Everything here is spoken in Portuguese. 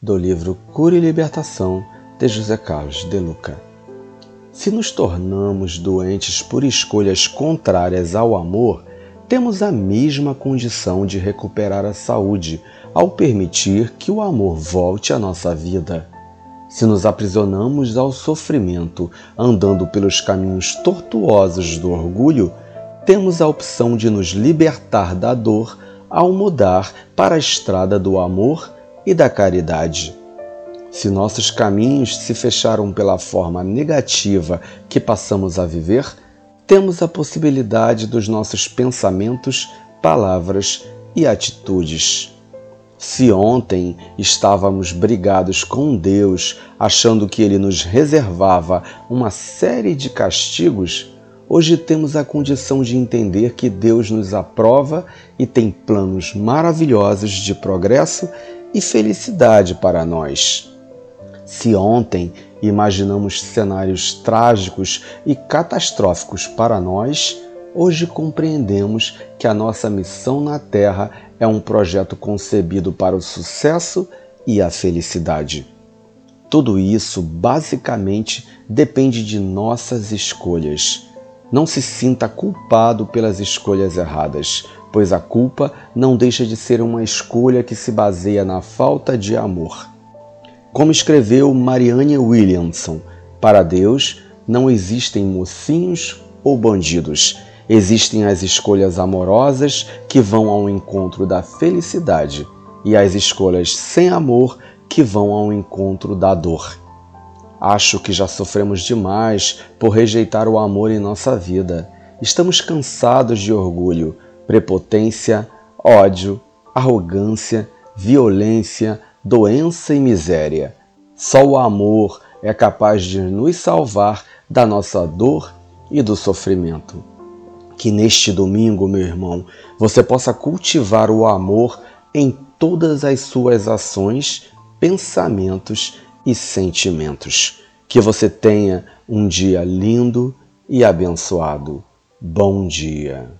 do livro Cura e Libertação de José Carlos de Luca. Se nos tornamos doentes por escolhas contrárias ao amor, temos a mesma condição de recuperar a saúde ao permitir que o amor volte à nossa vida. Se nos aprisionamos ao sofrimento andando pelos caminhos tortuosos do orgulho, temos a opção de nos libertar da dor ao mudar para a estrada do amor e da caridade. Se nossos caminhos se fecharam pela forma negativa que passamos a viver, temos a possibilidade dos nossos pensamentos, palavras e atitudes. Se ontem estávamos brigados com Deus, achando que Ele nos reservava uma série de castigos, hoje temos a condição de entender que Deus nos aprova e tem planos maravilhosos de progresso e felicidade para nós. Se ontem imaginamos cenários trágicos e catastróficos para nós, hoje compreendemos que a nossa missão na Terra é um projeto concebido para o sucesso e a felicidade. Tudo isso basicamente depende de nossas escolhas. Não se sinta culpado pelas escolhas erradas, pois a culpa não deixa de ser uma escolha que se baseia na falta de amor. Como escreveu Marianne Williamson, para Deus não existem mocinhos ou bandidos, existem as escolhas amorosas que vão ao encontro da felicidade e as escolhas sem amor que vão ao encontro da dor. Acho que já sofremos demais por rejeitar o amor em nossa vida. Estamos cansados de orgulho, prepotência, ódio, arrogância, violência, doença e miséria. Só o amor é capaz de nos salvar da nossa dor e do sofrimento. Que neste domingo, meu irmão, você possa cultivar o amor em todas as suas ações, pensamentos e sentimentos. Que você tenha um dia lindo e abençoado. Bom dia.